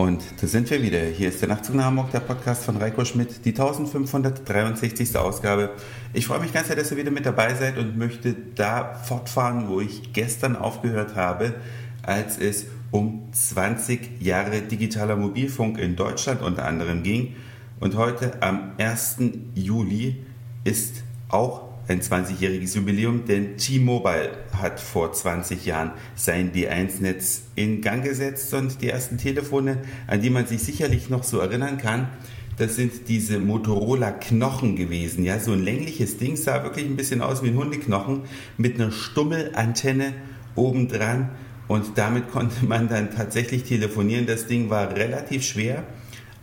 Und da sind wir wieder. Hier ist der Nachtzug nach Hamburg, der Podcast von Reiko Schmidt, die 1563. Ausgabe. Ich freue mich ganz sehr, dass ihr wieder mit dabei seid und möchte da fortfahren, wo ich gestern aufgehört habe, als es um 20 Jahre digitaler Mobilfunk in Deutschland unter anderem ging. Und heute am 1. Juli ist auch ein 20-jähriges Jubiläum, denn T-Mobile hat vor 20 Jahren sein D1-Netz in Gang gesetzt und die ersten Telefone, an die man sich sicherlich noch so erinnern kann, das sind diese Motorola Knochen gewesen. Ja, so ein längliches Ding sah wirklich ein bisschen aus wie ein Hundeknochen mit einer Stummelantenne obendran und damit konnte man dann tatsächlich telefonieren. Das Ding war relativ schwer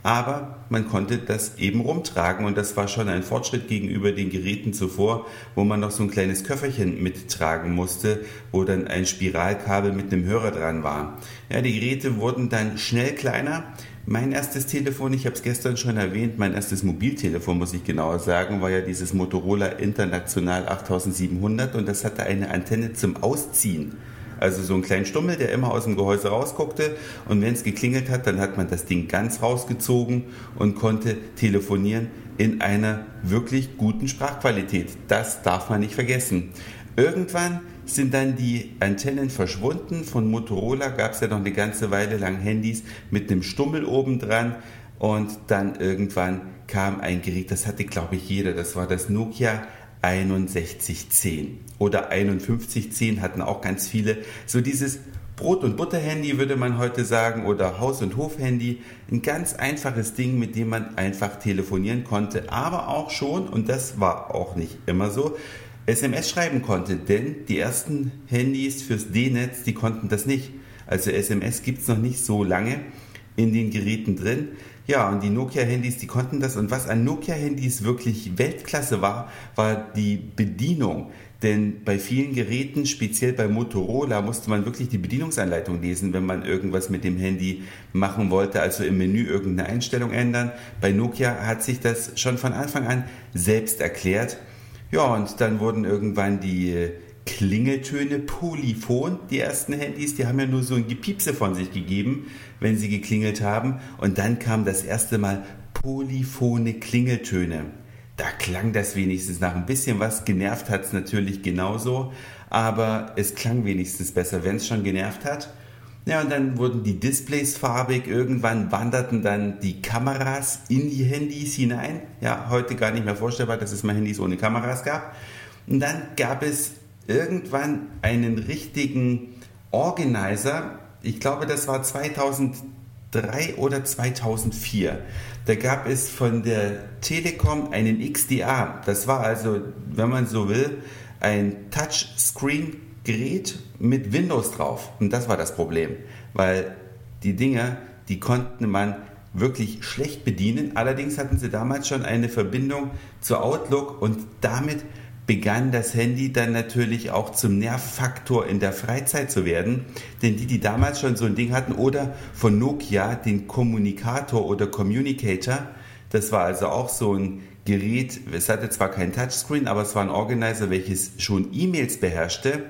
aber man konnte das eben rumtragen und das war schon ein Fortschritt gegenüber den Geräten zuvor, wo man noch so ein kleines Köfferchen mittragen musste, wo dann ein Spiralkabel mit einem Hörer dran war. Ja, die Geräte wurden dann schnell kleiner. Mein erstes Telefon, ich habe es gestern schon erwähnt, mein erstes Mobiltelefon, muss ich genauer sagen, war ja dieses Motorola International 8700 und das hatte eine Antenne zum Ausziehen. Also so einen kleinen Stummel, der immer aus dem Gehäuse rausguckte. Und wenn es geklingelt hat, dann hat man das Ding ganz rausgezogen und konnte telefonieren in einer wirklich guten Sprachqualität. Das darf man nicht vergessen. Irgendwann sind dann die Antennen verschwunden. Von Motorola gab es ja noch eine ganze Weile lang Handys mit einem Stummel oben dran. Und dann irgendwann kam ein Gerät, das hatte glaube ich jeder, das war das Nokia 6110 oder 5110 hatten auch ganz viele. So dieses Brot- und Butter-Handy würde man heute sagen oder Haus- und Hof-Handy. Ein ganz einfaches Ding, mit dem man einfach telefonieren konnte, aber auch schon, und das war auch nicht immer so, SMS schreiben konnte, denn die ersten Handys fürs D-Netz, die konnten das nicht. Also SMS gibt es noch nicht so lange in den Geräten drin. Ja, und die Nokia-Handys, die konnten das. Und was an Nokia-Handys wirklich Weltklasse war, war die Bedienung. Denn bei vielen Geräten, speziell bei Motorola, musste man wirklich die Bedienungsanleitung lesen, wenn man irgendwas mit dem Handy machen wollte, also im Menü irgendeine Einstellung ändern. Bei Nokia hat sich das schon von Anfang an selbst erklärt. Ja, und dann wurden irgendwann die Klingeltöne polyphon. Die ersten Handys, die haben ja nur so ein Gepiepse von sich gegeben, wenn sie geklingelt haben. Und dann kam das erste Mal polyphone Klingeltöne. Da klang das wenigstens nach ein bisschen was. Genervt hat es natürlich genauso, aber es klang wenigstens besser, wenn es schon genervt hat. Ja, und dann wurden die Displays farbig. Irgendwann wanderten dann die Kameras in die Handys hinein. Ja, heute gar nicht mehr vorstellbar, dass es mal Handys ohne Kameras gab. Und dann gab es irgendwann einen richtigen Organizer. Ich glaube, das war 2003 oder 2004. Da gab es von der Telekom einen XDA. Das war also, wenn man so will, ein Touchscreen-Gerät mit Windows drauf. Und das war das Problem, weil die Dinger, die konnte man wirklich schlecht bedienen. Allerdings hatten sie damals schon eine Verbindung zu Outlook und damit begann das Handy dann natürlich auch zum Nervfaktor in der Freizeit zu werden. Denn die, die damals schon so ein Ding hatten oder von Nokia den Kommunikator oder Communicator, das war also auch so ein Gerät, es hatte zwar kein Touchscreen, aber es war ein Organizer, welches schon E-Mails beherrschte.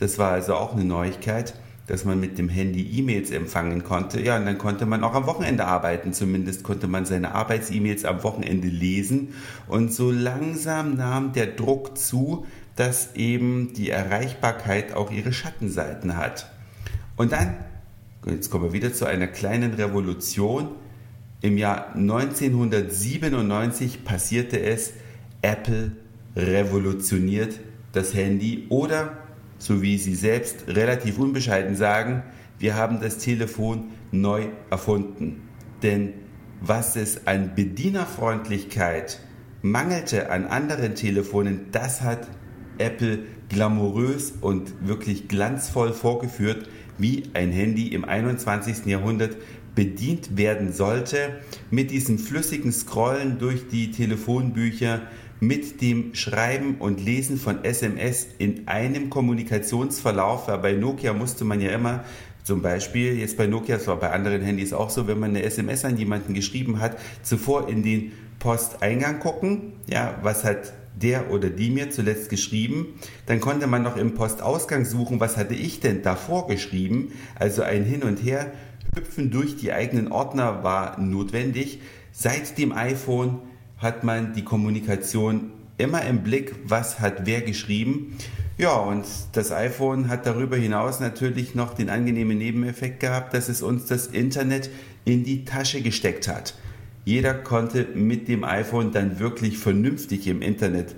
Das war also auch eine Neuigkeit dass man mit dem Handy E-Mails empfangen konnte. Ja, und dann konnte man auch am Wochenende arbeiten. Zumindest konnte man seine Arbeits-E-Mails am Wochenende lesen. Und so langsam nahm der Druck zu, dass eben die Erreichbarkeit auch ihre Schattenseiten hat. Und dann, jetzt kommen wir wieder zu einer kleinen Revolution. Im Jahr 1997 passierte es, Apple revolutioniert das Handy oder so wie Sie selbst relativ unbescheiden sagen, wir haben das Telefon neu erfunden. Denn was es an Bedienerfreundlichkeit mangelte an anderen Telefonen, das hat Apple glamourös und wirklich glanzvoll vorgeführt, wie ein Handy im 21. Jahrhundert bedient werden sollte, mit diesem flüssigen Scrollen durch die Telefonbücher, mit dem Schreiben und Lesen von SMS in einem Kommunikationsverlauf, weil bei Nokia musste man ja immer zum Beispiel, jetzt bei Nokia, es war bei anderen Handys auch so, wenn man eine SMS an jemanden geschrieben hat, zuvor in den Posteingang gucken, ja, was hat der oder die mir zuletzt geschrieben. Dann konnte man noch im Postausgang suchen, was hatte ich denn davor geschrieben. Also ein Hin und Her Hüpfen durch die eigenen Ordner war notwendig. Seit dem iPhone hat man die Kommunikation immer im Blick, was hat wer geschrieben. Ja, und das iPhone hat darüber hinaus natürlich noch den angenehmen Nebeneffekt gehabt, dass es uns das Internet in die Tasche gesteckt hat. Jeder konnte mit dem iPhone dann wirklich vernünftig im Internet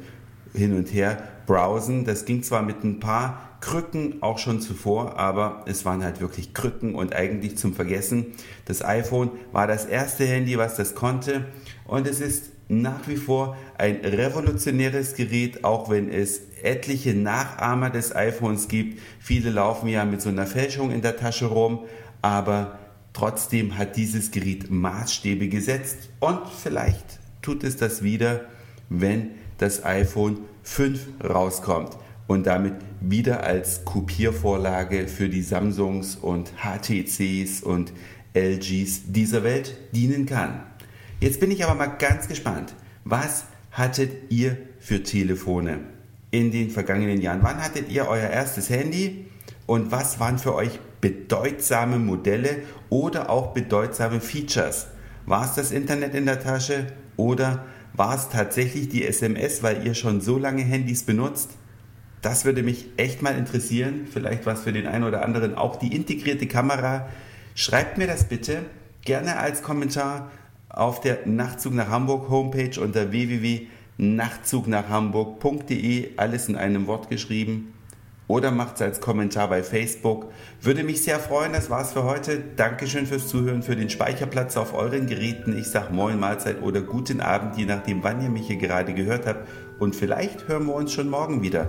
hin und her browsen. Das ging zwar mit ein paar Krücken auch schon zuvor, aber es waren halt wirklich Krücken und eigentlich zum Vergessen. Das iPhone war das erste Handy, was das konnte und es ist nach wie vor ein revolutionäres Gerät, auch wenn es etliche Nachahmer des iPhones gibt. Viele laufen ja mit so einer Fälschung in der Tasche rum, aber trotzdem hat dieses Gerät Maßstäbe gesetzt und vielleicht tut es das wieder, wenn das iPhone 5 rauskommt und damit wieder als Kopiervorlage für die Samsungs und HTCs und LGs dieser Welt dienen kann. Jetzt bin ich aber mal ganz gespannt. Was hattet ihr für Telefone in den vergangenen Jahren? Wann hattet ihr euer erstes Handy und was waren für euch bedeutsame Modelle oder auch bedeutsame Features? War es das Internet in der Tasche oder war es tatsächlich die SMS, weil ihr schon so lange Handys benutzt? Das würde mich echt mal interessieren. Vielleicht was für den einen oder anderen. Auch die integrierte Kamera. Schreibt mir das bitte gerne als Kommentar auf der Nachtzug nach Hamburg Homepage unter www.nachtzugnachhamburg.de. Alles in einem Wort geschrieben. Oder macht es als Kommentar bei Facebook. Würde mich sehr freuen. Das war's für heute. Dankeschön fürs Zuhören, für den Speicherplatz auf euren Geräten. Ich sag Moin, Mahlzeit oder guten Abend, je nachdem, wann ihr mich hier gerade gehört habt. Und vielleicht hören wir uns schon morgen wieder.